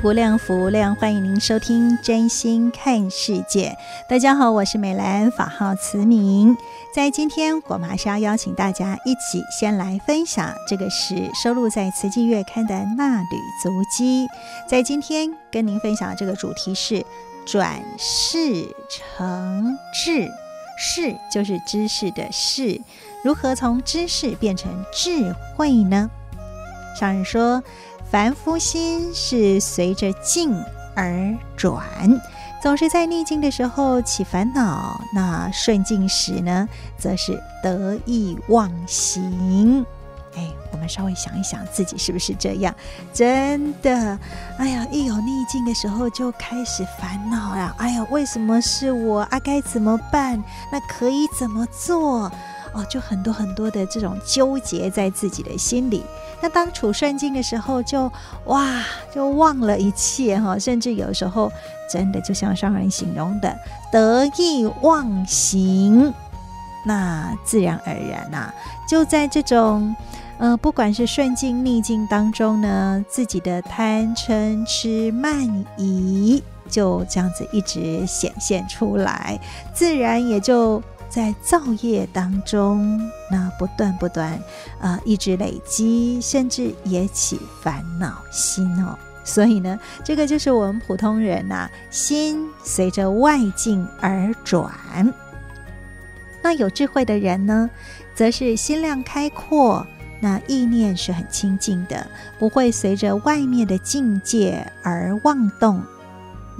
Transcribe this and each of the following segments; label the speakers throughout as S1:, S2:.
S1: 爱无量，福量，欢迎您收听《真心看世界》。大家好，我是美兰，法号慈明。在今天，我们还是要邀请大家一起先来分享，这个是收录在《慈济月刊》的《纳履足迹》。在今天跟您分享的这个主题是转世成智，识就是知识的识，如何从知识变成智慧呢？上人说。凡夫心是随着境而转，总是在逆境的时候起烦恼；那顺境时呢，则是得意忘形。哎，我们稍微想一想，自己是不是这样？真的，哎呀，一有逆境的时候就开始烦恼呀！哎呀，为什么是我啊？该怎么办？那可以怎么做？哦，就很多很多的这种纠结在自己的心里。那当处顺境的时候就，哇，就忘了一切哈，甚至有时候真的就像上人形容的得意忘形。那自然而然呐、啊，就在这种呃，不管是顺境逆境当中呢，自己的贪嗔痴慢疑就这样子一直显现出来，自然也就。在造业当中，那不断不断，啊、呃，一直累积，甚至也起烦恼心哦。所以呢，这个就是我们普通人呐、啊，心随着外境而转。那有智慧的人呢，则是心量开阔，那意念是很清净的，不会随着外面的境界而妄动。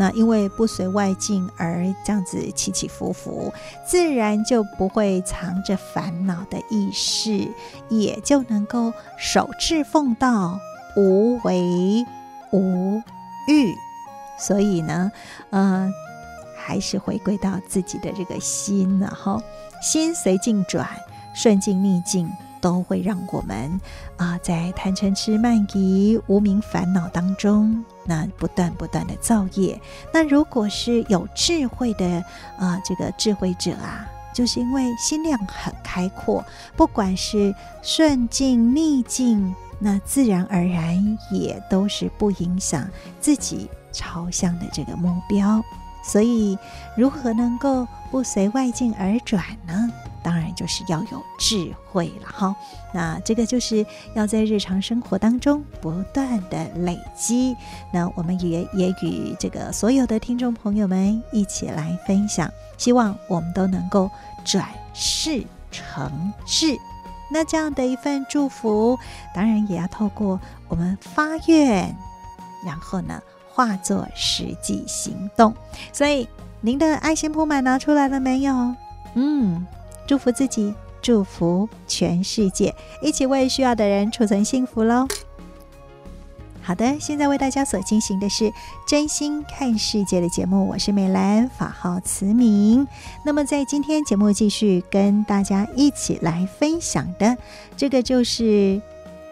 S1: 那因为不随外境而这样子起起伏伏，自然就不会藏着烦恼的意识，也就能够守志奉道，无为无欲。所以呢，呃，还是回归到自己的这个心，然后心随境转，顺境逆境。都会让我们啊，在贪嗔痴慢疑无明烦恼当中，那不断不断的造业。那如果是有智慧的啊，这个智慧者啊，就是因为心量很开阔，不管是顺境逆境，那自然而然也都是不影响自己朝向的这个目标。所以，如何能够不随外境而转呢？当然就是要有智慧了哈。那这个就是要在日常生活当中不断的累积。那我们也也与这个所有的听众朋友们一起来分享，希望我们都能够转世成智。那这样的一份祝福，当然也要透过我们发愿，然后呢，化作实际行动。所以您的爱心铺满拿出来了没有？嗯。祝福自己，祝福全世界，一起为需要的人储存幸福喽！好的，现在为大家所进行的是真心看世界的节目，我是美兰，法号慈明。那么在今天节目继续跟大家一起来分享的，这个就是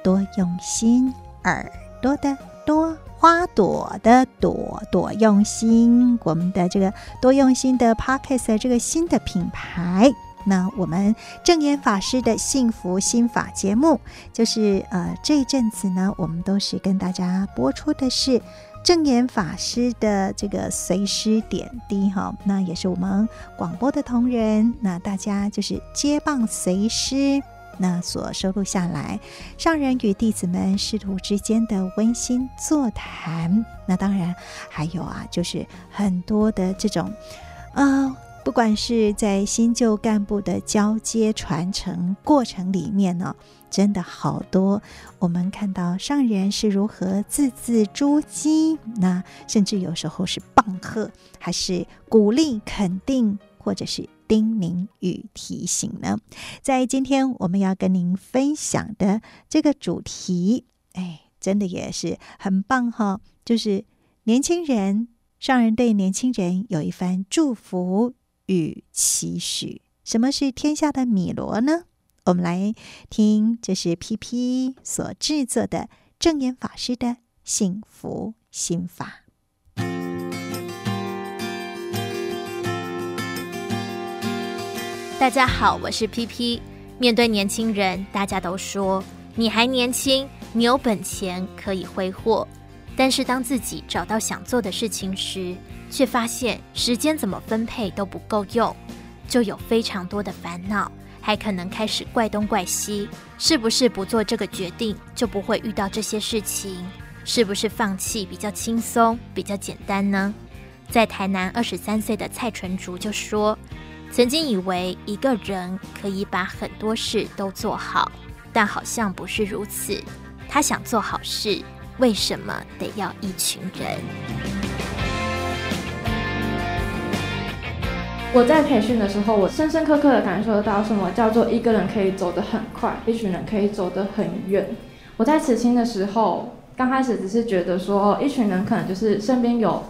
S1: 多用心，耳朵的多，花朵的朵，多用心，我们的这个多用心的 Podcast 这个新的品牌。那我们证严法师的幸福心法节目，就是呃这一阵子呢，我们都是跟大家播出的是证严法师的这个随师点滴哈。那也是我们广播的同仁，那大家就是接棒随师，那所收录下来，上人与弟子们师徒之间的温馨座谈。那当然还有啊，就是很多的这种，呃，不管是在新旧干部的交接传承过程里面呢，真的好多。我们看到上人是如何字字珠玑，那甚至有时候是棒喝，还是鼓励肯定，或者是。叮咛与提醒呢，在今天我们要跟您分享的这个主题，哎，真的也是很棒哈、就是年轻人，上人对年轻人有一番祝福与期许。什么是天下的米罗呢？我们来听，这是 PP 所制作的证言法师的幸福心法。
S2: 大家好，我是 PP。面对年轻人，大家都说你还年轻，你有本钱可以挥霍。但是当自己找到想做的事情时，却发现时间怎么分配都不够用，就有非常多的烦恼，还可能开始怪东怪西。是不是不做这个决定就不会遇到这些事情？是不是放弃比较轻松、比较简单呢？在台南二十三岁的蔡纯竹就说。曾经以为一个人可以把很多事都做好，但好像不是如此。他想做好事，为什么得要一群人？
S3: 我在培训的时候，我深深刻刻的感受到什么叫做一个人可以走得很快，一群人可以走得很远。我在此青的时候，刚开始只是觉得说，一群人可能就是身边有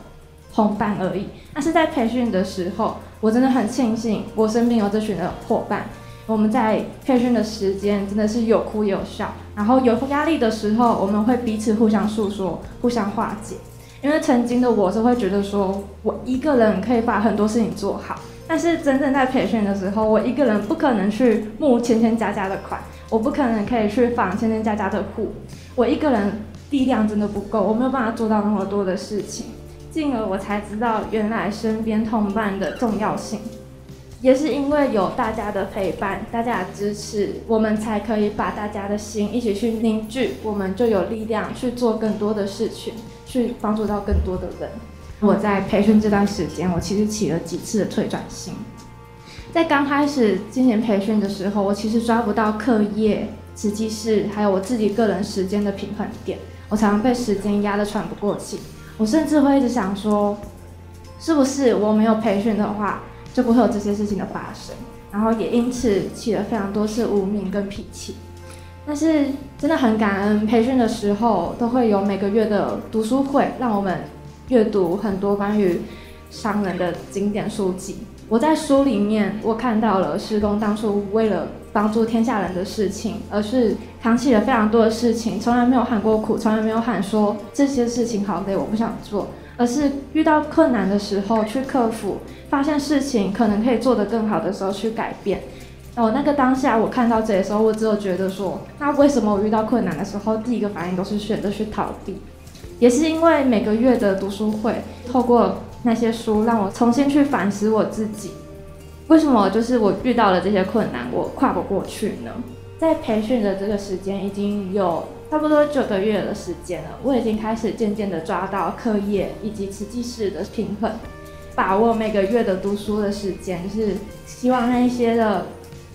S3: 同伴而已。但是在培训的时候，我真的很庆幸，我身边有这群的伙伴。我们在培训的时间真的是有哭有笑，然后有压力的时候，我们会彼此互相诉说，互相化解。因为曾经的我是会觉得说，我一个人可以把很多事情做好，但是真正在培训的时候，我一个人不可能去募千千家家的款，我不可能可以去访千千家家的户，我一个人力量真的不够，我没有办法做到那么多的事情。进而我才知道，原来身边同伴的重要性，也是因为有大家的陪伴、大家的支持，我们才可以把大家的心一起去凝聚，我们就有力量去做更多的事情，去帮助到更多的人。我在培训这段时间，我其实起了几次的退转心。在刚开始进行培训的时候，我其实抓不到课业、实际是，还有我自己个人时间的平衡点，我常常被时间压得喘不过气。我甚至会一直想说，是不是我没有培训的话，就不会有这些事情的发生？然后也因此起了非常多次无名跟脾气。但是真的很感恩，培训的时候都会有每个月的读书会，让我们阅读很多关于商人的经典书籍。我在书里面，我看到了师公当初为了帮助天下人的事情，而是扛起了非常多的事情，从来没有喊过苦，从来没有喊说这些事情好累，我不想做，而是遇到困难的时候去克服，发现事情可能可以做得更好的时候去改变。哦，那个当下我看到这的时候，我只有觉得说，那为什么我遇到困难的时候，第一个反应都是选择去逃避？也是因为每个月的读书会，透过那些书，让我重新去反思我自己。为什么就是我遇到了这些困难，我跨不过去呢？在培训的这个时间已经有差不多九个月的时间了，我已经开始渐渐的抓到课业以及实际事的平衡，把握每个月的读书的时间，就是希望那一些的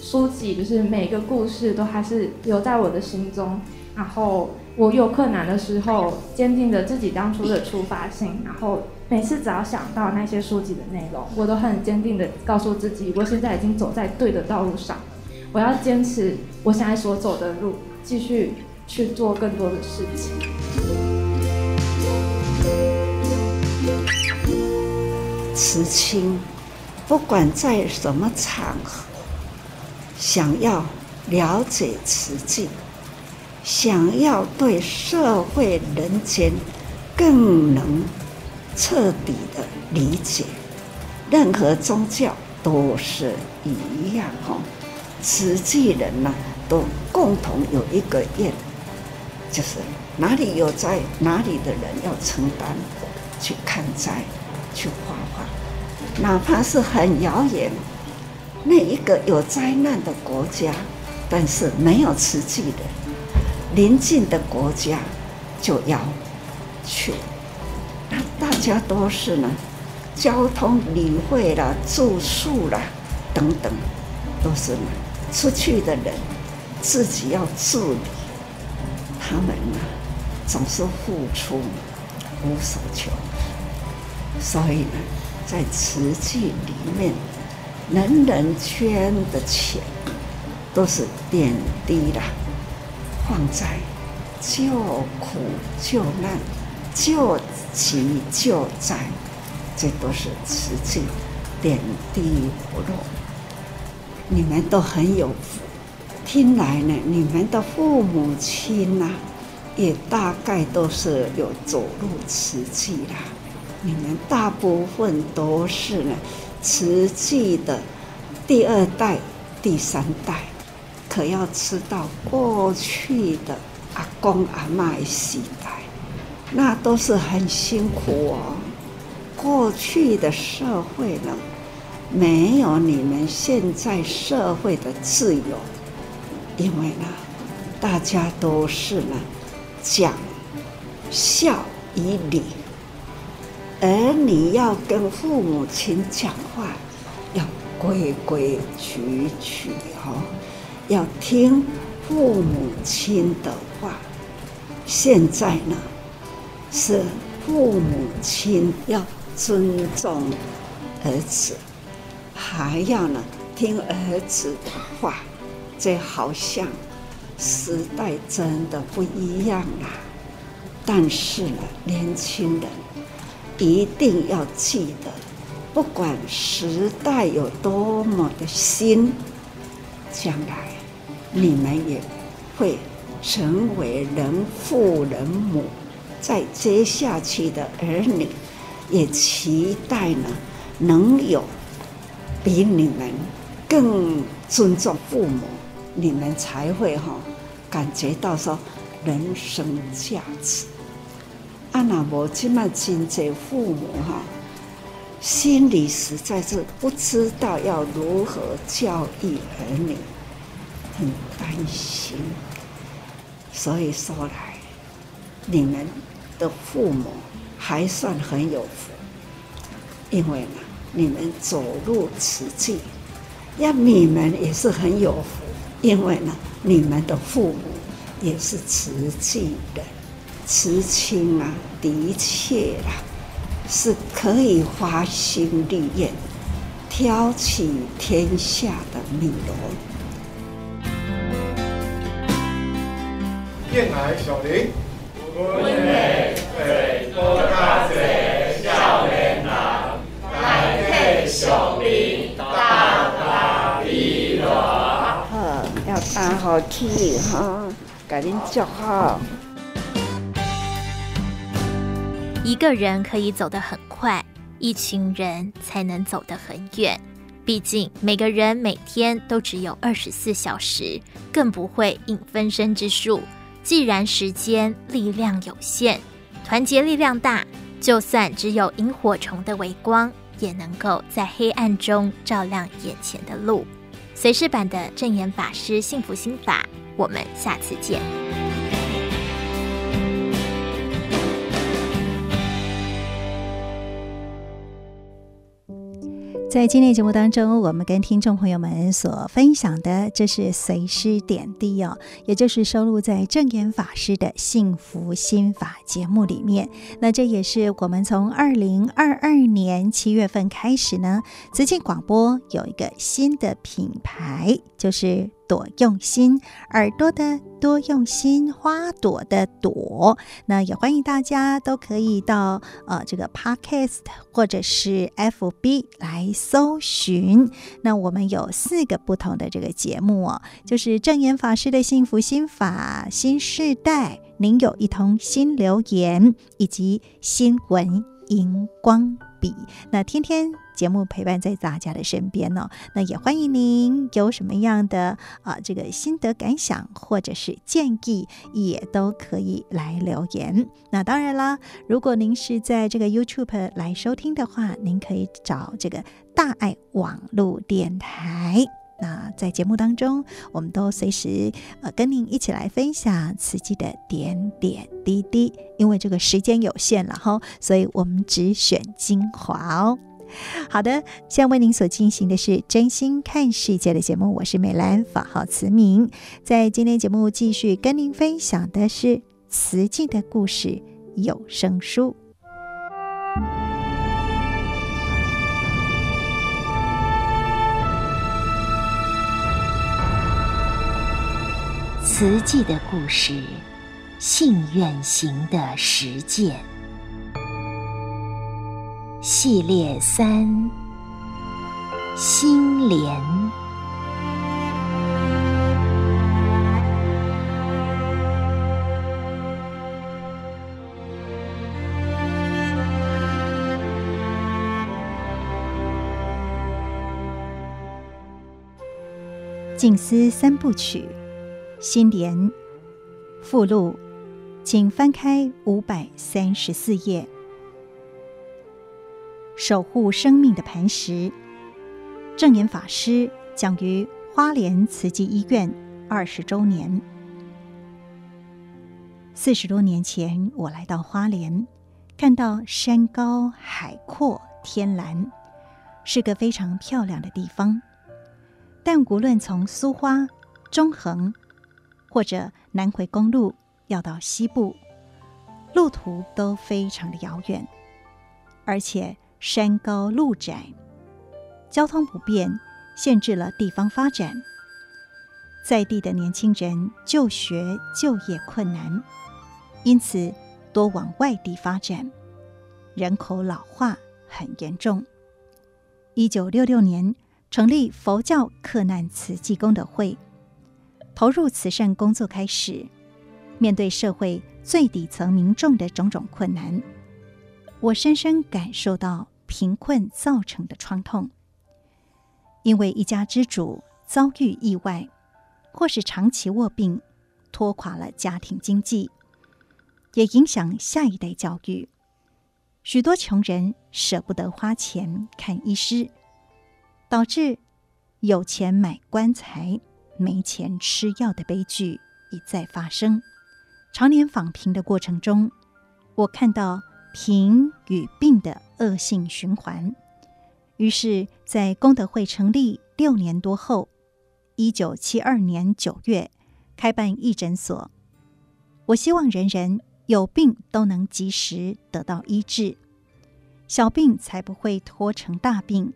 S3: 书籍，就是每个故事都还是留在我的心中。然后我有困难的时候，坚定着自己当初的出发性，然后。每次只要想到那些书籍的内容，我都很坚定的告诉自己，我现在已经走在对的道路上。我要坚持我现在所走的路，继续去做更多的事情。
S4: 慈青，不管在什么场合，想要了解慈济，想要对社会人间更能。彻底的理解，任何宗教都是一样哈。慈济人呢，都共同有一个愿，就是哪里有灾，哪里的人要承担，去看灾，去化化，哪怕是很遥远，那一个有灾难的国家，但是没有瓷器的，邻近的国家就要去。那大家都是呢，交通、旅费啦、住宿啦等等，都是呢，出去的人自己要自理。他们呢，总是付出无所求，所以呢，在瓷器里面，人人捐的钱都是点滴的，放在救苦救难、救急救灾，这都是慈济点滴不落。你们都很有福。听来呢，你们的父母亲呐、也大概都是有走入慈济啦。你们大部分都是呢，慈济的第二代、第三代，可要吃到过去的阿公阿嬷的时代，那都是很辛苦哦。过去的社会呢，没有你们现在社会的自由。因为呢，大家都是呢讲孝以礼，而你要跟父母亲讲话，要规规矩矩哦，要听父母亲的话。现在呢，是父母亲要尊重儿子，还要呢听儿子的话。这好像时代真的不一样了，但是呢，年轻人一定要记得，不管时代有多么的新，将来你们也会成为人父人母，在接下去的儿女也期待呢，能有比你们更尊重父母。你们才会哈感觉到说人生价值。啊，那我这么亲这父母哈，心里实在是不知道要如何教育儿女，很担心。所以说来，你们的父母还算很有福，因为呢，你们走入慈济，呀，你们也是很有福。因为呢，你们的父母也是慈济人，慈亲啊，的确啊，是可以发心立愿，挑起天下的米罗。
S5: 电台小林，温美最多大嘴少年郎，来配小林大大米罗。
S4: 好要打好气哈，赶紧叫好。
S2: 一个人可以走得很快，一群人才能走得很远。毕竟每个人每天都只有二十四小时，更不会应分身之术。既然时间力量有限，团结力量大，就算只有萤火虫的微光，也能够在黑暗中照亮眼前的路。随时版的证言法师幸福心法，我们下次见。
S1: 在今天节目当中，我们跟听众朋友们所分享的，这是随师点滴哦，也就是收录在正言法师的幸福心法节目里面。那这也是我们从二零二二年七月份开始呢，慈济广播有一个新的品牌，就是。朵用心，耳朵的多用心，花朵的朵。那也欢迎大家都可以到呃这个 Podcast 或者是 FB 来搜寻。那我们有四个不同的这个节目哦，就是证严法师的幸福心法、新世代，您有一通心留言，以及新闻荧光笔。那天天。节目陪伴在大家的身边哦，那也欢迎您有什么样的啊这个心得感想或者是建议，也都可以来留言。那当然啦，如果您是在这个 YouTube 来收听的话，您可以找这个大爱网络电台。那在节目当中，我们都随时呃跟您一起来分享慈济的点点滴滴。因为这个时间有限了哈，所以我们只选精华哦。好的，现在为您所进行的是真心看世界的节目，我是美兰，法号慈明。在今天节目继续跟您分享的是慈济的故事有声书。
S6: 慈济的故事，信愿行的实践。系列三：心莲。
S1: 静思三部曲，心莲附录，请翻开五百三十四页。守护生命的磐石，证严法师讲于花莲慈济医院二十周年。四十多年前，我来到花莲，看到山高海阔天蓝，是个非常漂亮的地方。但无论从苏花、中横或者南回公路要到西部，路途都非常的遥远，而且，山高路窄，交通不便，限制了地方发展。在地的年轻人就学就业困难，因此多往外地发展，人口老化很严重。一九六六年成立佛教克难慈济功德会，投入慈善工作开始，面对社会最底层民众的种种困难，我深深感受到。贫困造成的创痛，因为一家之主遭遇意外，或是长期卧病，拖垮了家庭经济，也影响下一代教育。许多穷人舍不得花钱看医师，导致有钱买棺材，没钱吃药的悲剧一再发生。常年访贫的过程中，我看到。贫与病的恶性循环，于是，在功德会成立六年多后，一九七二年九月开办义诊所。我希望人人有病都能及时得到医治，小病才不会拖成大病，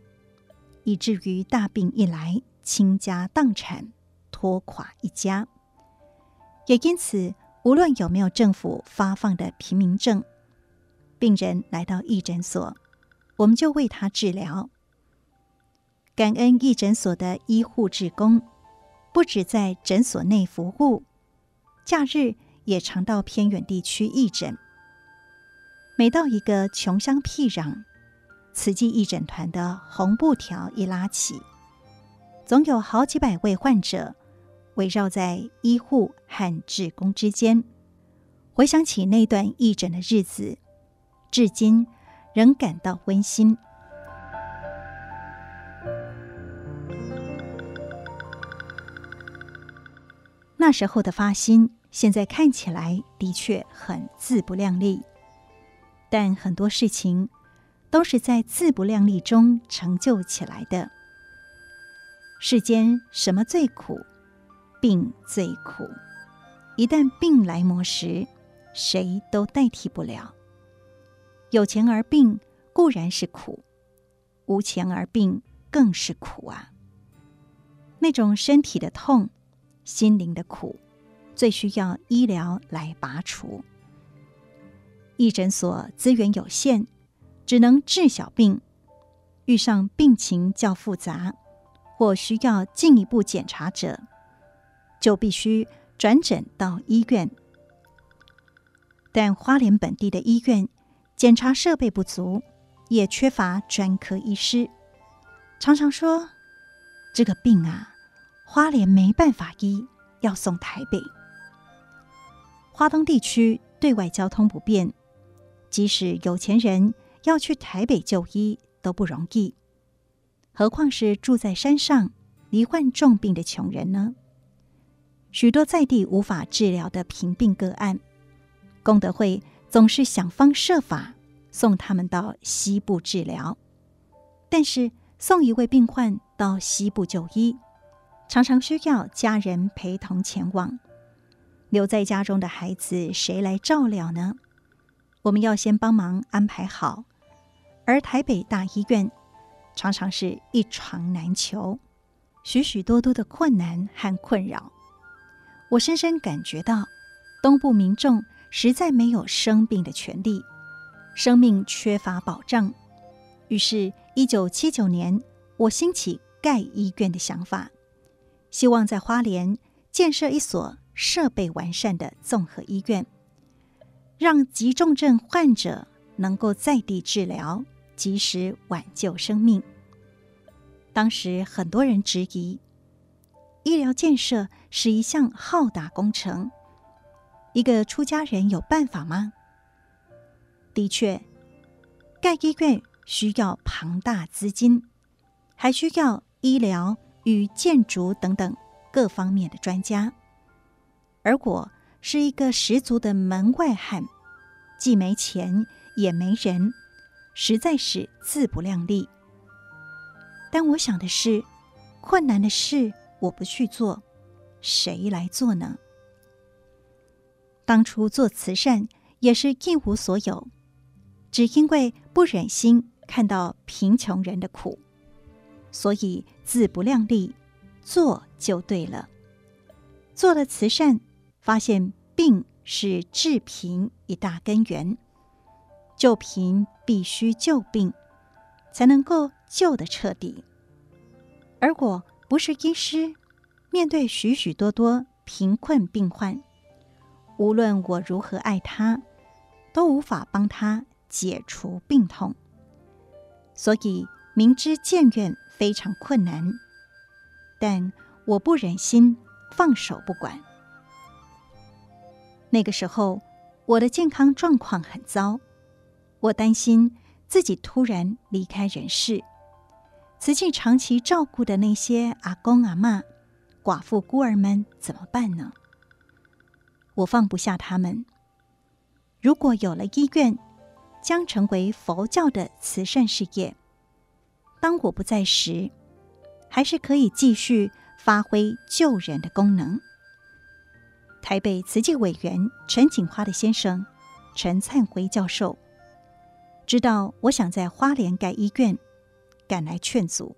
S1: 以至于大病一来倾家荡产，拖垮一家。也因此，无论有没有政府发放的贫民证。病人来到义诊所，我们就为他治疗。感恩义诊所的医护职工，不只在诊所内服务，假日也常到偏远地区义诊。每到一个穷乡僻壤，慈济义诊团的红布条一拉起，总有好几百位患者围绕在医护和志工之间。回想起那段义诊的日子。至今仍感到温馨。那时候的发心，现在看起来的确很自不量力，但很多事情都是在自不量力中成就起来的。世间什么最苦？病最苦。一旦病来磨时，谁都代替不了。有钱而病固然是苦，无钱而病更是苦啊！那种身体的痛、心灵的苦，最需要医疗来拔除。义诊所资源有限，只能治小病。遇上病情较复杂或需要进一步检查者，就必须转诊到医院。但花莲本地的医院，检查设备不足，也缺乏专科医师，常常说这个病啊，花莲没办法医，要送台北。花东地区对外交通不便，即使有钱人要去台北就医都不容易，何况是住在山上，罹患重病的穷人呢？许多在地无法治疗的贫病个案，功德会总是想方设法送他们到西部治疗。但是送一位病患到西部就医，常常需要家人陪同前往。留在家中的孩子谁来照料呢？我们要先帮忙安排好。而台北大医院常常是一床难求，许许多多的困难和困扰。我深深感觉到，东部民众实在没有生病的权利，生命缺乏保障。于是，一九七九年，我兴起盖医院的想法，希望在花莲建设一所设备完善的综合医院，让急重症患者能够在地治疗，及时挽救生命。当时很多人质疑，医疗建设是一项浩大工程，一个出家人有办法吗？的确，盖医院。需要庞大资金，还需要医疗与建筑等等各方面的专家。而我是一个十足的门外汉，既没钱也没人，实在是自不量力。但我想的是，困难的事我不去做，谁来做呢？当初做慈善也是一无所有，只因为不忍心。看到贫穷人的苦，所以自不量力，做就对了。做了慈善，发现病是治贫一大根源，救贫必须救病，才能够救得彻底。而我不是医师，面对许许多多贫困病患，无论我如何爱他，都无法帮他解除病痛。所以明知建院非常困难，但我不忍心放手不管。那个时候，我的健康状况很糟，我担心自己突然离开人世，慈济长期照顾的那些阿公阿嬷、寡妇孤儿们怎么办呢？我放不下他们。如果有了医院，将成为佛教的慈善事业。当我不在时，还是可以继续发挥救人的功能。台北慈济委员陈锦花的先生陈灿辉教授知道我想在花莲盖医院，赶来劝阻，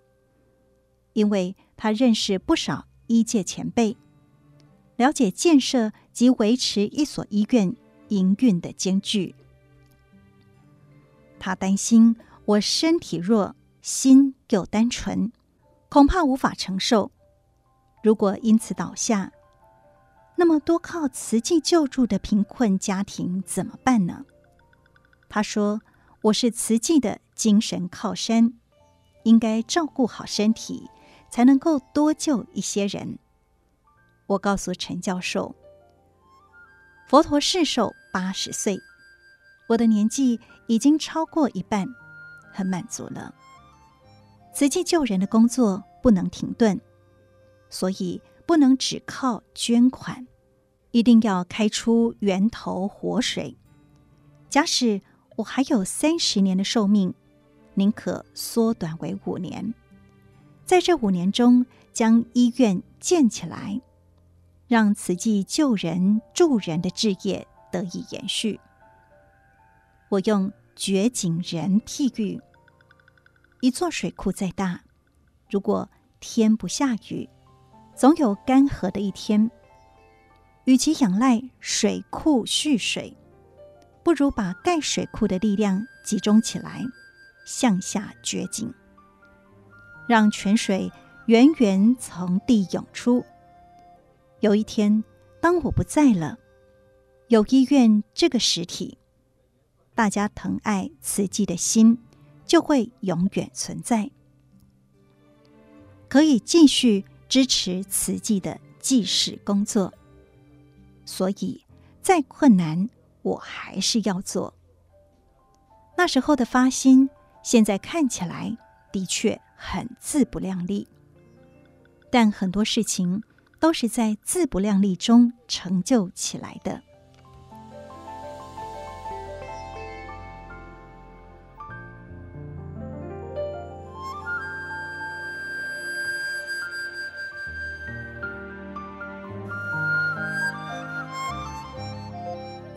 S1: 因为他认识不少医界前辈，了解建设及维持一所医院营运的艰巨。他担心我身体弱，心又单纯，恐怕无法承受。如果因此倒下，那么多靠慈济救助的贫困家庭怎么办呢？他说：“我是慈济的精神靠山，应该照顾好身体，才能够多救一些人。”我告诉陈教授：“佛陀世寿八十岁。”我的年纪已经超过一半，很满足了。慈济救人的工作不能停顿，所以不能只靠捐款，一定要开出源头活水。假使我还有三十年的寿命，宁可缩短为五年，在这五年中将医院建起来，让慈济救人助人的志业得以延续。我用掘井人譬喻：一座水库再大，如果天不下雨，总有干涸的一天。与其仰赖水库蓄水，不如把盖水库的力量集中起来，向下掘井，让泉水源源从地涌出。有一天，当我不在了，有医院这个实体。大家疼爱慈济的心就会永远存在，可以继续支持慈济的济世工作。所以，再困难，我还是要做。那时候的发心，现在看起来的确很自不量力。但很多事情都是在自不量力中成就起来的。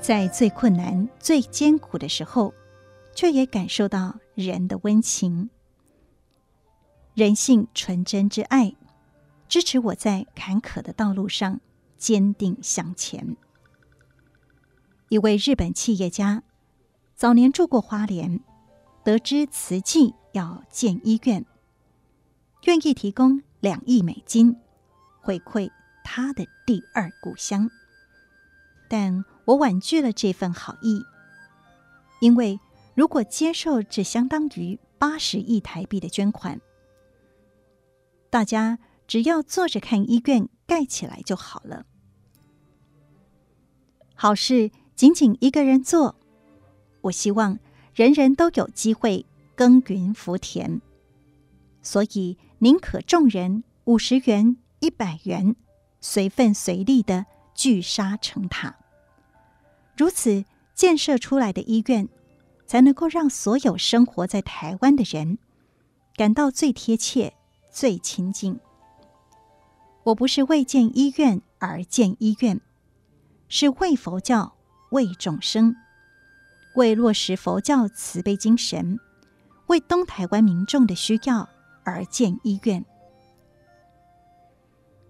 S1: 在最困难、最艰苦的时候，却也感受到人的温情。人性纯真之爱，支持我在坎坷的道路上坚定向前。一位日本企业家早年住过花莲，得知慈济要建医院，愿意提供两亿美金回馈他的第二故乡，但。我婉拒了这份好意，因为如果接受这相当于八十亿台币的捐款，大家只要坐着看医院盖起来就好了。好事仅仅一个人做，我希望人人都有机会耕耘福田，所以宁可众人五十元、一百元，随份随力的聚沙成塔。如此建设出来的医院，才能够让所有生活在台湾的人感到最贴切、最亲近。我不是为建医院而建医院，是为佛教、为众生、为落实佛教慈悲精神、为东台湾民众的需要而建医院。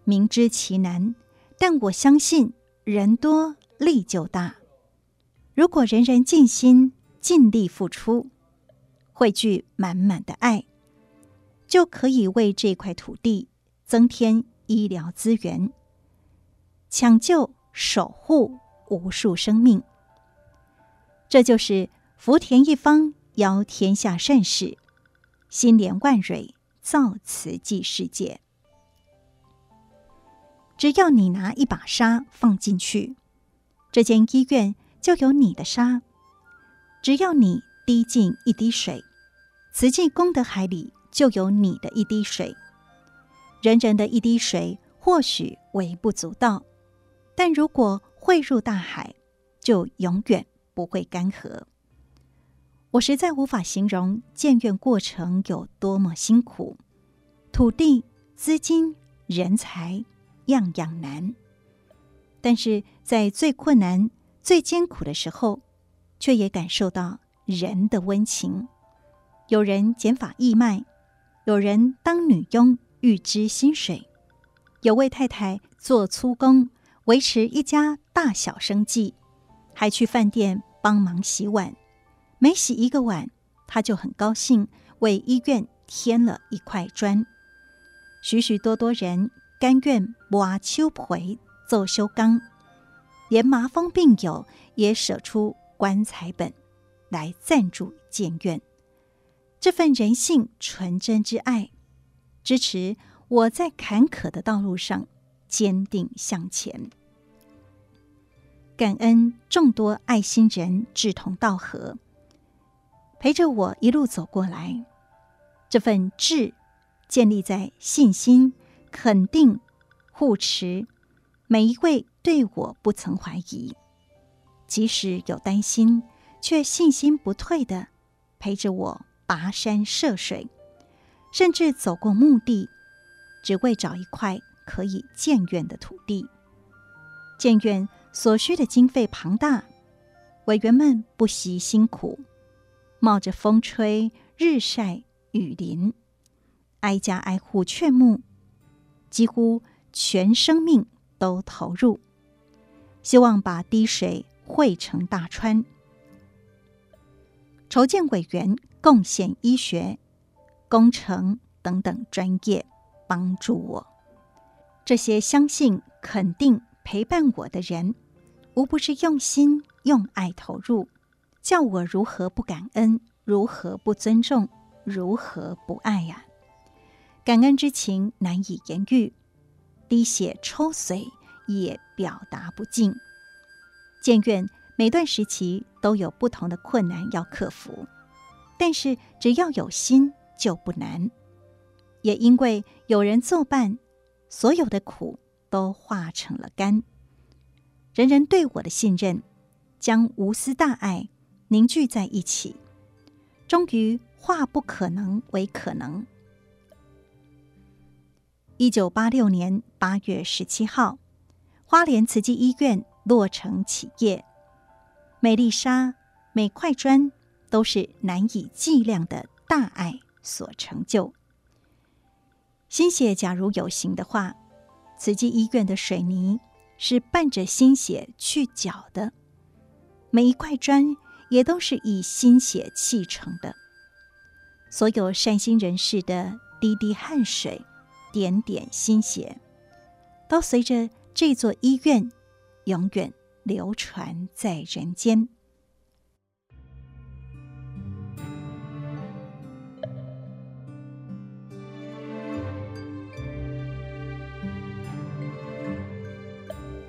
S1: 明知其难，但我相信人多力就大。如果人人尽心尽力付出，汇聚满满的爱，就可以为这块土地增添医疗资源，抢救守护无数生命。这就是福田一方邀天下善士，心莲万蕊造慈济世界。只要你拿一把沙放进去，这间医院。就有你的沙，只要你滴进一滴水，慈济功德海里就有你的一滴水。人人的一滴水或许微不足道，但如果汇入大海，就永远不会干涸。我实在无法形容建院过程有多么辛苦，土地、资金、人才，样样难。但是在最困难。最艰苦的时候，却也感受到人的温情。有人减法义卖，有人当女佣预支薪水，有位太太做粗工维持一家大小生计，还去饭店帮忙洗碗。每洗一个碗，她就很高兴，为医院添了一块砖。许许多多人甘愿挖秋培做修缸。连麻风病友也舍出棺材本来赞助建院，这份人性纯真之爱，支持我在坎坷的道路上坚定向前。感恩众多爱心人志同道合，陪着我一路走过来。这份志建立在信心、肯定、护持每一位。对我不曾怀疑，即使有担心，却信心不退的陪着我跋山涉水，甚至走过墓地，只为找一块可以建院的土地。建院所需的经费庞大，委员们不惜辛苦，冒着风吹日晒雨淋，挨家挨户劝募，几乎全生命都投入。希望把滴水汇成大川。筹建委员贡献医学、工程等等专业，帮助我。这些相信、肯定、陪伴我的人，无不是用心、用爱投入，叫我如何不感恩，如何不尊重，如何不爱呀、啊？感恩之情难以言喻，滴血抽髓。也表达不尽。建院每段时期都有不同的困难要克服，但是只要有心就不难。也因为有人作伴，所有的苦都化成了甘。人人对我的信任，将无私大爱凝聚在一起，终于化不可能为可能。一九八六年八月十七号，花莲慈济医院落成启业，每粒沙、每块砖都是难以计量的大爱所成就。心血假如有形的话，慈济医院的水泥是伴着心血去搅的，每一块砖也都是以心血砌成的。所有善心人士的滴滴汗水、点点心血，都随着这座医院永远流传在人间。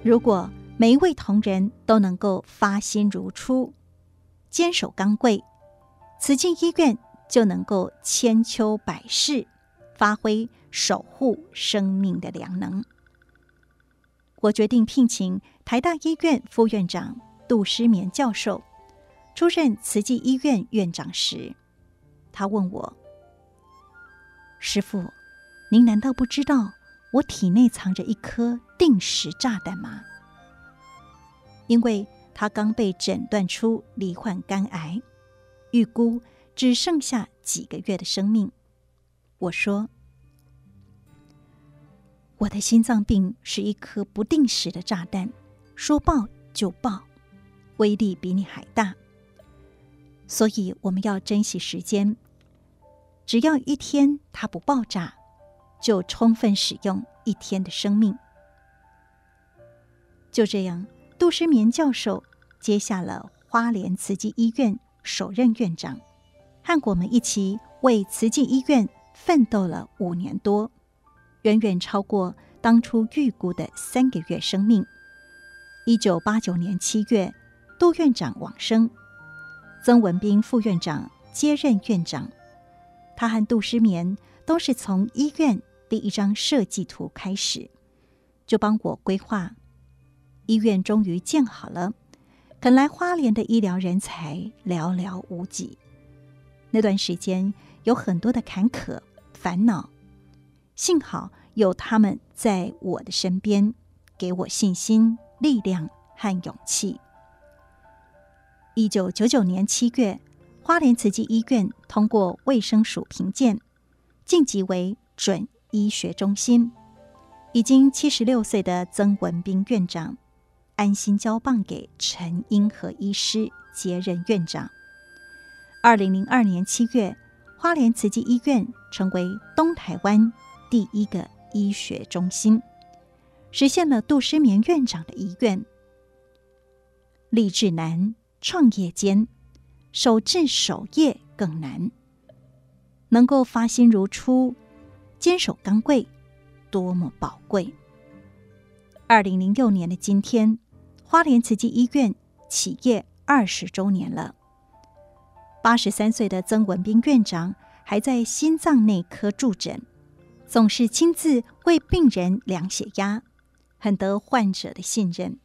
S1: 如果每一位同仁都能够发心如初，坚守岗位，慈济医院就能够千秋百世，发挥守护生命的良能。我决定聘请台大医院副院长杜诗绵教授出任慈济医院院长时，他问我：“师父，您难道不知道？”我体内藏着一颗定时炸弹吗？因为他刚被诊断出罹患肝癌，预估只剩下几个月的生命。我说：“我的心脏病是一颗不定时的炸弹，说爆就爆，威力比你还大。所以我们要珍惜时间，只要一天它不爆炸。”就充分使用一天的生命。就这样，杜诗绵教授接下了花莲慈济医院首任院长，和我们一起为慈济医院奋斗了五年多，远远超过当初预估的三个月生命。一九八九年七月，杜院长往生，曾文彬副院长接任院长。他和杜诗眠都是从医院。第一张设计图开始，就帮我规划。医院终于建好了，肯来花莲的医疗人才寥寥无几。那段时间有很多的坎坷烦恼，幸好有他们在我的身边，给我信心、力量和勇气。一九九九年七月，花莲慈济医院通过卫生署评鉴，晋级为准。医学中心，已经七十六岁的曾文彬院长安心交棒给陈英和医师接任院长。二零零二年七月，花莲慈济医院成为东台湾第一个医学中心，实现了杜诗绵院长的遗愿。立志难，创业艰，守志守业更难。能够发心如初。坚守岗位，多么宝贵！二零零六年的今天，花莲慈济医院启业二十周年了。八十三岁的曾文彬院长还在心脏内科住诊，总是亲自为病人量血压，很得患者的信任。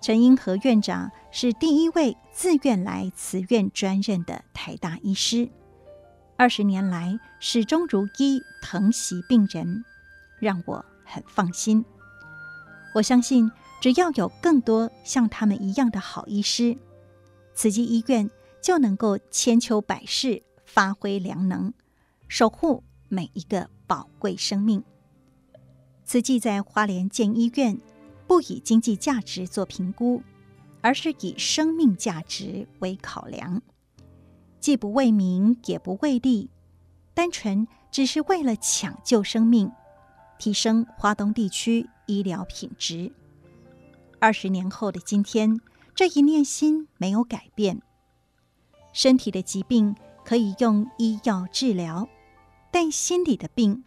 S1: 陈英和院长是第一位自愿来慈院专任的台大医师。二十年来始终如一疼惜病人，让我很放心。我相信，只要有更多像他们一样的好医师，慈济医院就能够千秋百世发挥良能，守护每一个宝贵生命。慈济在花莲建医院，不以经济价值做评估，而是以生命价值为考量。既不为名，也不为利，单纯只是为了抢救生命，提升华东地区医疗品质。二十年后的今天，这一念心没有改变。身体的疾病可以用医药治疗，但心里的病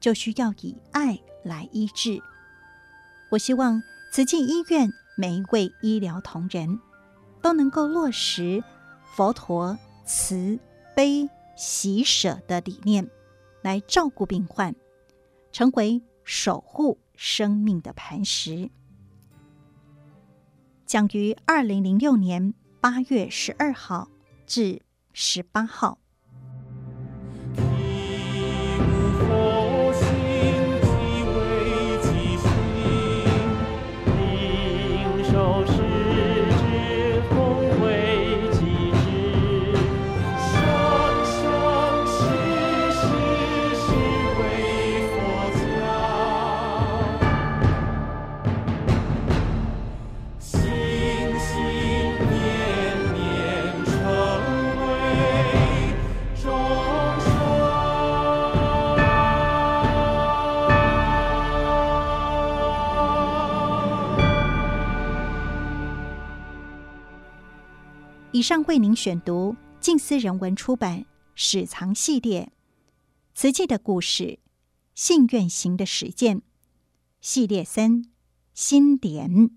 S1: 就需要以爱来医治。我希望慈济医院每一位医疗同仁都能够落实佛陀。慈悲喜舍的理念，来照顾病患，成为守护生命的磐石。将于二零零六年八月十二号至十八号。以上为您选读静思人文出版《史藏系列》慈济的故事，信愿行的实践系列三新典。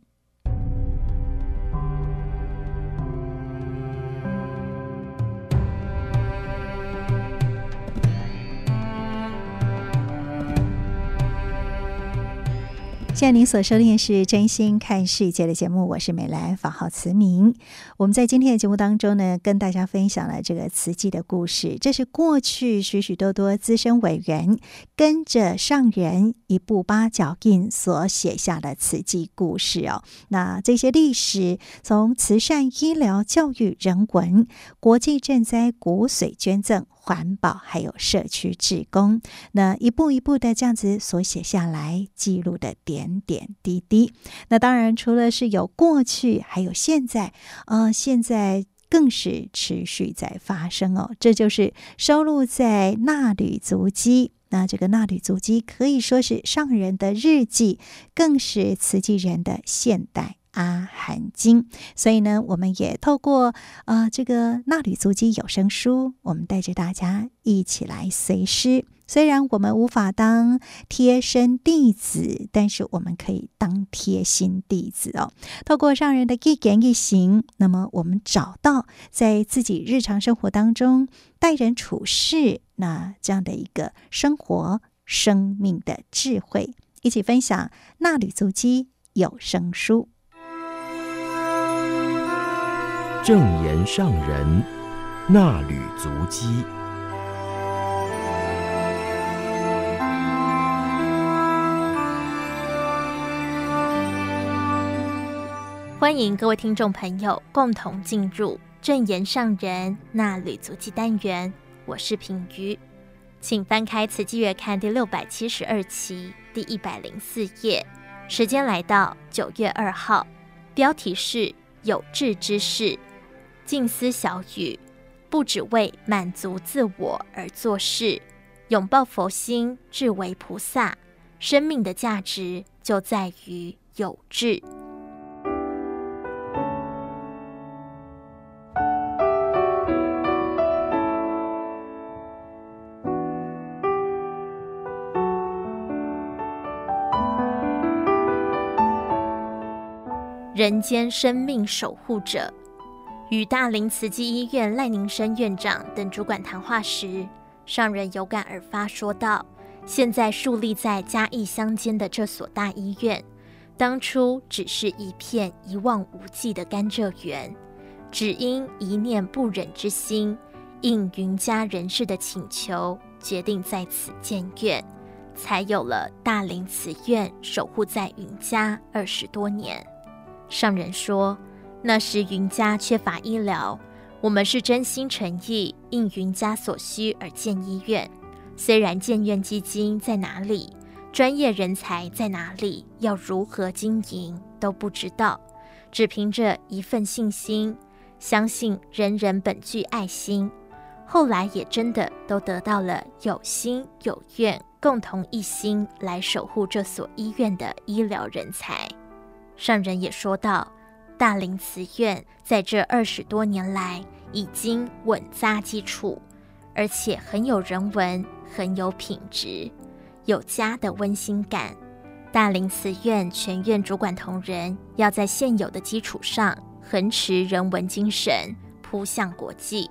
S1: 现在您所收听的是《真心看世界》的节目，我是美兰，法号慈明。我们在今天的节目当中呢，跟大家分享了这个慈济的故事。这是过去许许多多资深委员跟着上人一步八脚印所写下的慈济故事哦。那这些历史，从慈善、医疗、教育、人文、国际赈灾、骨髓捐赠。环保还有社区志工，那一步一步的这样子所写下来记录的点点滴滴。那当然除了是有过去，还有现在，呃，现在更是持续在发生哦。这就是收录在《纳履足迹》。那这个《纳履足迹》可以说是上人的日记，更是慈济人的现代。阿含经，所以呢，我们也透过呃这个《纳履足迹》有声书，我们带着大家一起来随师。虽然我们无法当贴身弟子，但是我们可以当贴心弟子哦。透过上人的一言一行，那么我们找到在自己日常生活当中待人处事，那这样的一个生活生命的智慧，一起分享《纳履足迹》有声书。
S7: 正言上人纳履足迹，
S2: 欢迎各位听众朋友共同进入正言上人那履足迹单元。我是品瑜，请翻开《慈济月刊》第六百七十二期第一百零四页，时间来到九月二号，标题是“有志之士”。静思小语，不只为满足自我而做事，拥抱佛心，志为菩萨。生命的价值就在于有志。人间生命守护者。与大林慈济医院赖宁生院长等主管谈话时，上人有感而发，说道：“现在树立在嘉义乡间的这所大医院，当初只是一片一望无际的甘蔗园，只因一念不忍之心，应云家人士的请求，决定在此建院，才有了大林慈院，守护在云家二十多年。”上人说。那时云家缺乏医疗，我们是真心诚意应云家所需而建医院。虽然建院基金在哪里，专业人才在哪里，要如何经营都不知道，只凭着一份信心，相信人人本具爱心。后来也真的都得到了有心有愿、共同一心来守护这所医院的医疗人才。上人也说道。大林慈院在这二十多年来已经稳扎基础，而且很有人文，很有品质，有家的温馨感。大林慈院全院主管同仁要在现有的基础上，恒持人文精神，扑向国际。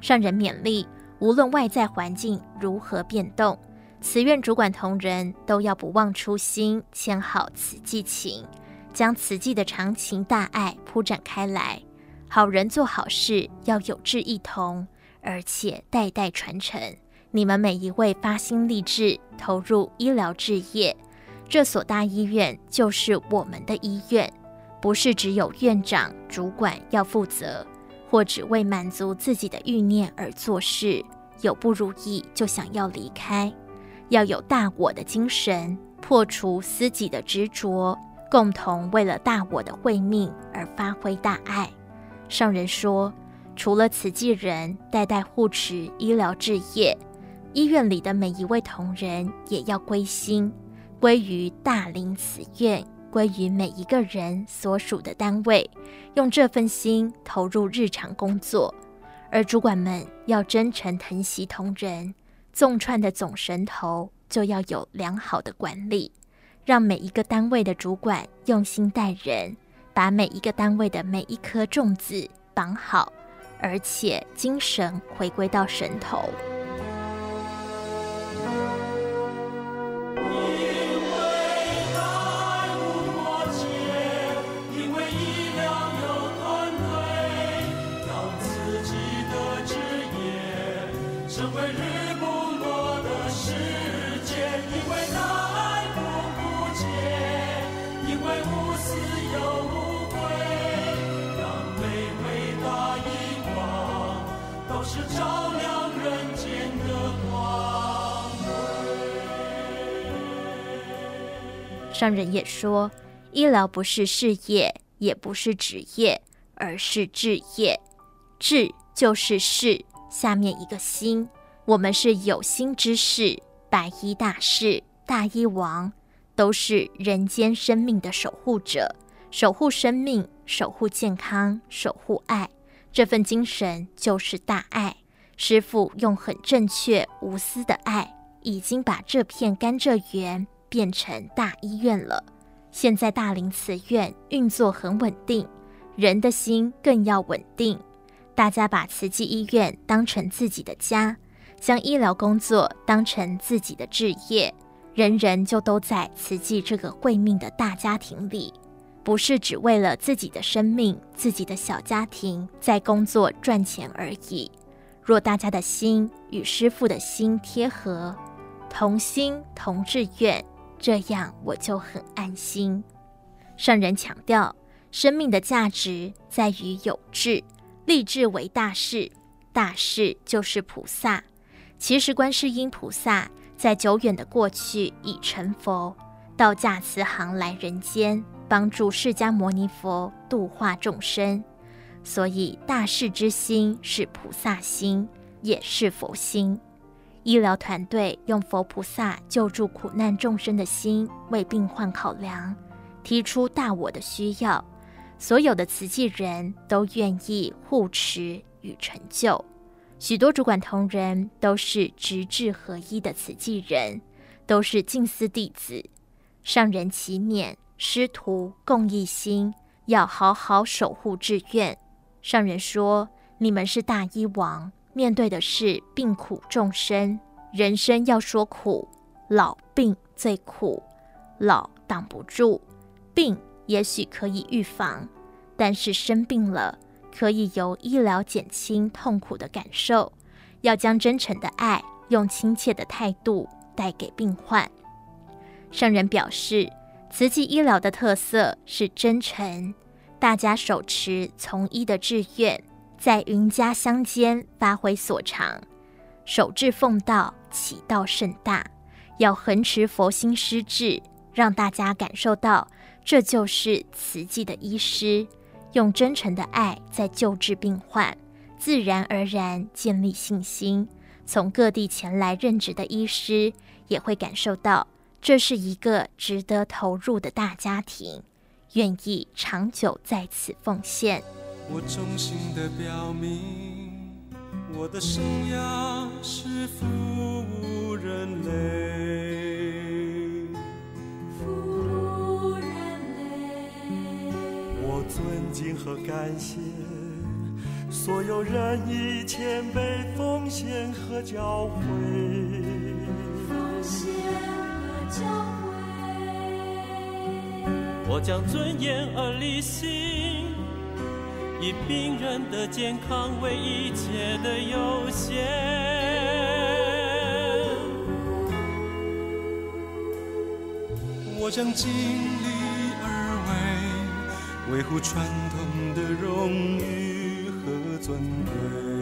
S2: 上人勉励，无论外在环境如何变动，慈院主管同仁都要不忘初心，牵好慈济情，将慈济的长情大爱铺展开来。好人做好事要有志一同，而且代代传承。你们每一位发心立志投入医疗志业，这所大医院就是我们的医院，不是只有院长、主管要负责，或只为满足自己的欲念而做事，有不如意就想要离开。要有大我的精神，破除私己的执着，共同为了大我的慧命而发挥大爱。上人说，除了慈济人代代护持医疗置业，医院里的每一位同仁也要归心，归于大林慈院，归于每一个人所属的单位，用这份心投入日常工作。而主管们要真诚疼惜同仁。纵串的总神头就要有良好的管理，让每一个单位的主管用心待人，把每一个单位的每一颗种子绑好，而且精神回归到神头。因
S8: 为，因为有团队，让自己的职业成为日不落的世界。因为那。是照亮
S2: 人间的光。商人也说，医疗不是事业，也不是职业，而是志业。志就是士，下面一个心。我们是有心之士，白衣大士、大医王，都是人间生命的守护者，守护生命，守护健康，守护爱。这份精神就是大爱。师父用很正确、无私的爱，已经把这片甘蔗园。变成大医院了。现在大林慈院运作很稳定，人的心更要稳定。大家把慈济医院当成自己的家，将医疗工作当成自己的志业，人人就都在慈济这个慧命的大家庭里，不是只为了自己的生命、自己的小家庭在工作赚钱而已。若大家的心与师父的心贴合，同心同志愿。这样我就很安心。圣人强调，生命的价值在于有志，立志为大事。大事就是菩萨。其实，观世音菩萨在久远的过去已成佛，到驾慈航来人间，帮助释迦牟尼佛度化众生。所以，大事之心是菩萨心，也是佛心。医疗团队用佛菩萨救助苦难众生的心为病患考量，提出大我的需要，所有的慈济人都愿意护持与成就。许多主管同仁都是直志合一的慈济人，都是静思弟子。上人祈勉师徒共一心，要好好守护志愿。上人说：“你们是大医王。”面对的是病苦众生，人生要说苦，老病最苦，老挡不住，病也许可以预防，但是生病了，可以由医疗减轻痛苦的感受。要将真诚的爱，用亲切的态度带给病患。上人表示，慈济医疗的特色是真诚，大家手持从医的志愿。在云家乡间发挥所长，守志奉道，启道甚大。要恒持佛心施志，让大家感受到这就是慈济的医师，用真诚的爱在救治病患，自然而然建立信心。从各地前来任职的医师也会感受到这是一个值得投入的大家庭，愿意长久在此奉献。
S9: 我衷心的表明，我的生涯是服务人类。服务人类。我尊敬和感谢所有人以谦卑奉献和教诲。
S10: 我将尊严而理性，以病人的健康为一切的优先。
S8: 我将尽力而为，维护传统的荣誉和尊贵。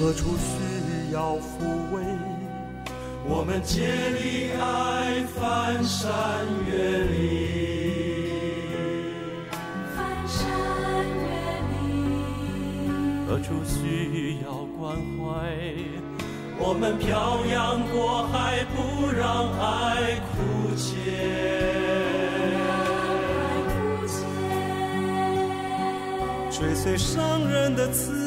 S8: 何处需要抚慰？我们竭力爱，翻山越岭，
S10: 翻山越岭。何处需要关怀？我们漂洋过海，不让爱枯竭。
S8: 追随伤人的慈悲。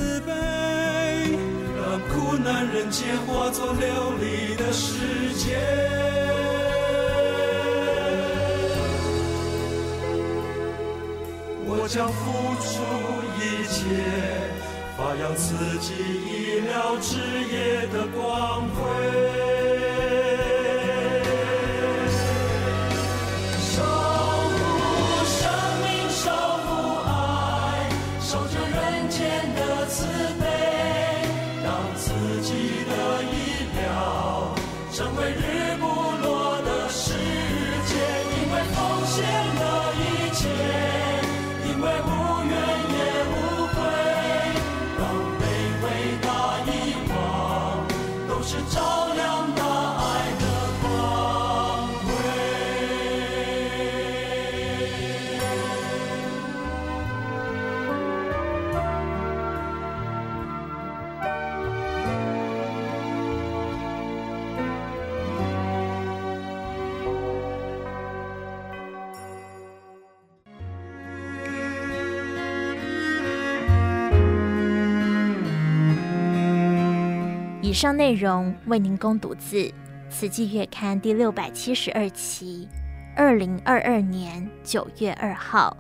S8: 苦难人间化作流离的世界。我将付出一切，发扬自己医疗事业的光辉。
S2: 以上内容为您供读自《慈济月刊》第六百七十二期，二零二二年九月二号，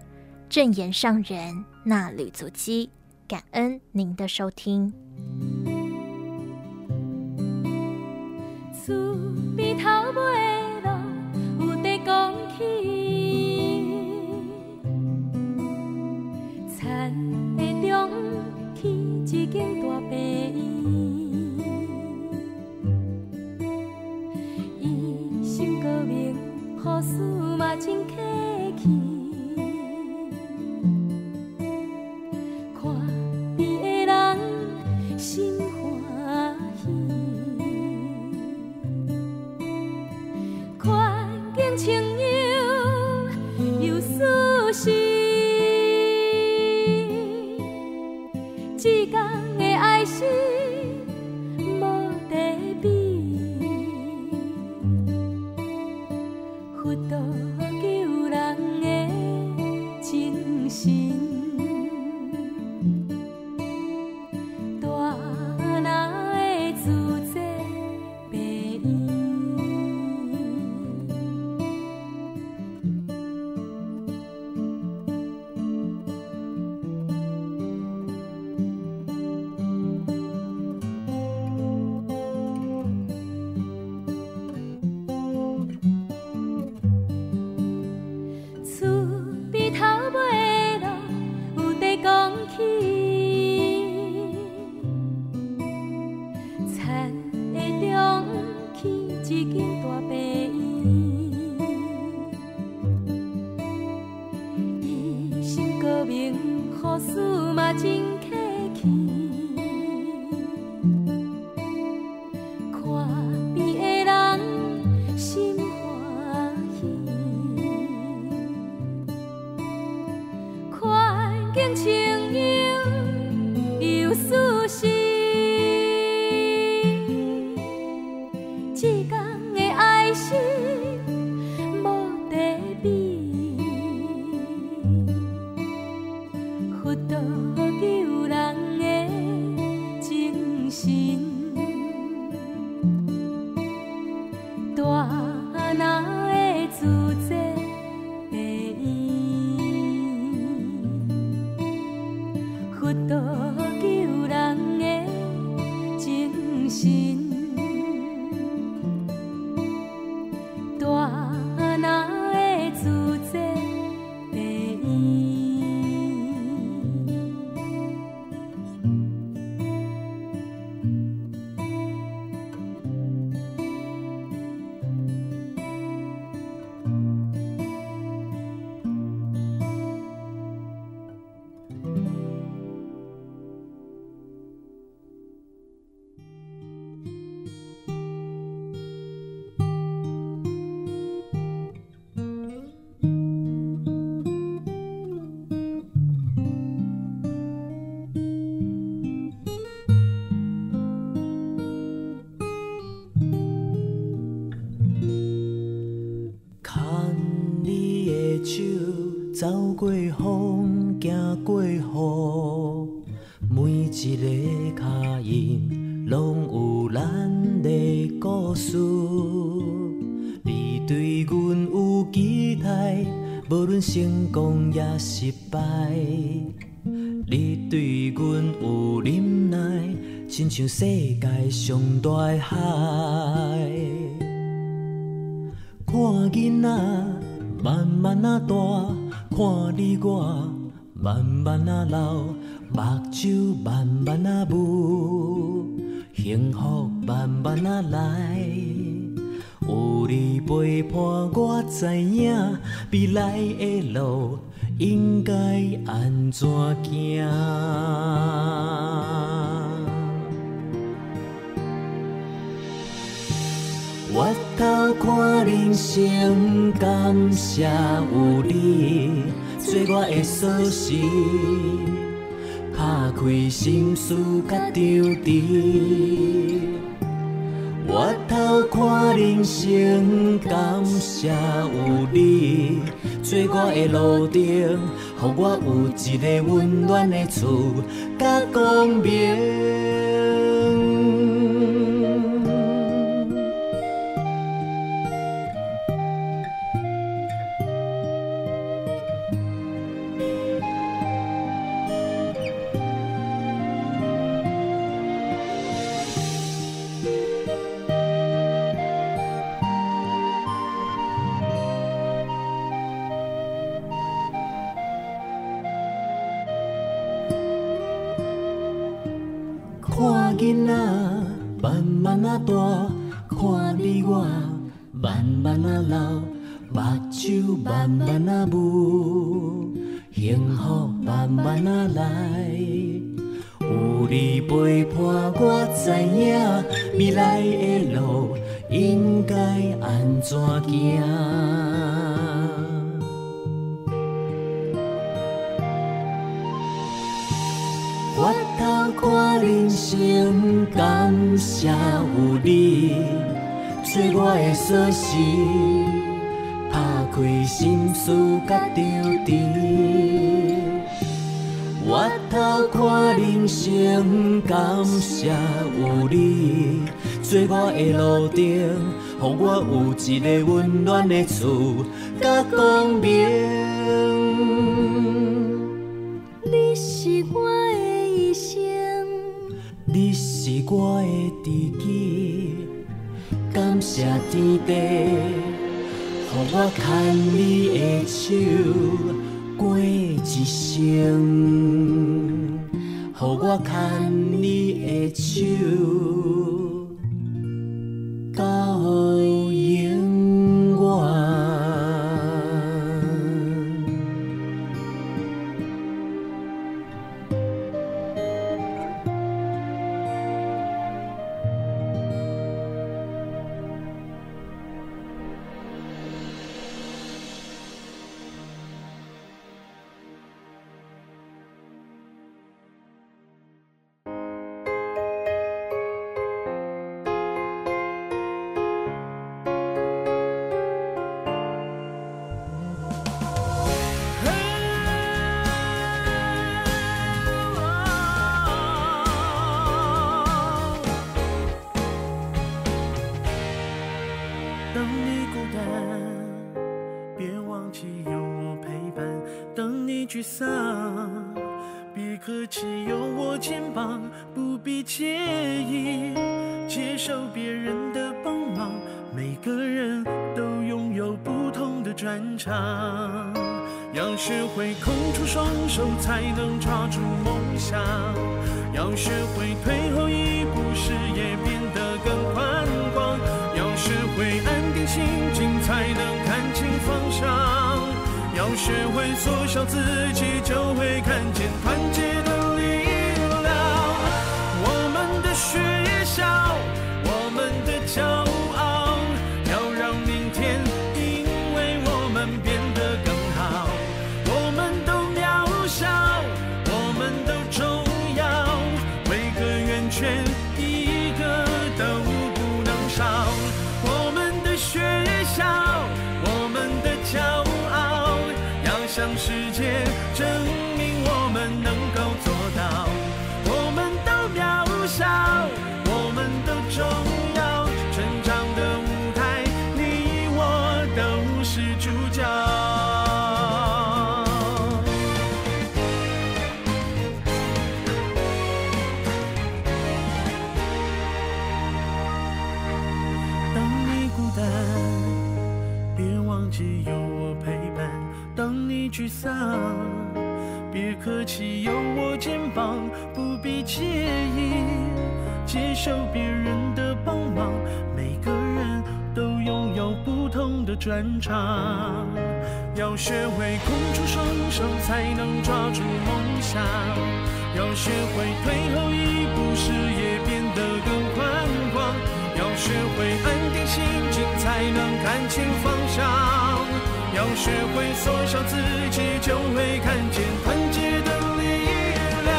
S2: 正言上人衲履足基。感恩您的收听。
S11: 好事嘛真走
S12: 过风，行过雨，每一个脚印拢有咱的故事。你对阮有期待，无论成功也失败。你对阮有忍耐，亲像世界上大海。看囡仔慢慢啊大，看你我慢慢啊老，目睭慢慢啊雾，幸福慢慢啊来。有你陪伴，我知影未来的路应该安怎行。头看人生，感谢有你做我的锁匙，打开心事甲张弛。我头看人生，感谢有你做我的路灯，予我有一个温暖的厝甲光明。看囡仔慢慢啊大，看你我慢慢啊老，目睭慢慢啊雾，幸福慢慢啊来。有你陪伴，我知影未来的路应该安怎行。我人生，感谢有你做我的锁匙，打开心事甲张弛。我头看人生，感谢有你做我的路灯，予我有一个温暖的厝甲光明。
S11: 你是我，
S12: 你是我的知己，感谢天地，予我牵你的手过一生，予我牵你的手到
S8: 沮丧，别客气，有我肩膀，不必介意接受别人的帮忙。每个人都拥有不同的专长，要学会空出双手，才能抓住梦想；要学会退后一步，视野变得更宽广；要学会安定心境，才能看清方向；要学会缩笑自己，就会看别客气，有我肩膀，不必介意接受别人的帮忙。每个人都拥有不同的专长，要学会空出双手，才能抓住梦想。要学会退后一步，视野变得更宽广。要学会安定心境，才能看清方向。要学会缩小自己，就会看见团结的力量。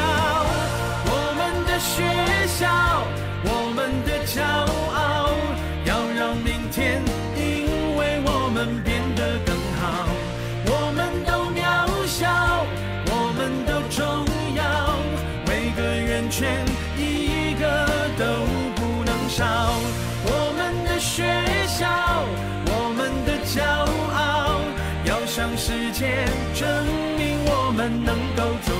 S8: 我们的学校，我们的骄傲，要让明天因为我们变得更好。我们都渺小，我们都重要，每个圆圈一个都不能少。们能